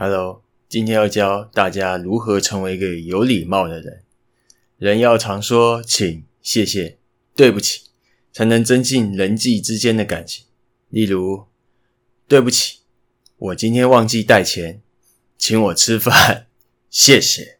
Hello，今天要教大家如何成为一个有礼貌的人。人要常说请、谢谢、对不起，才能增进人际之间的感情。例如，对不起，我今天忘记带钱，请我吃饭，谢谢。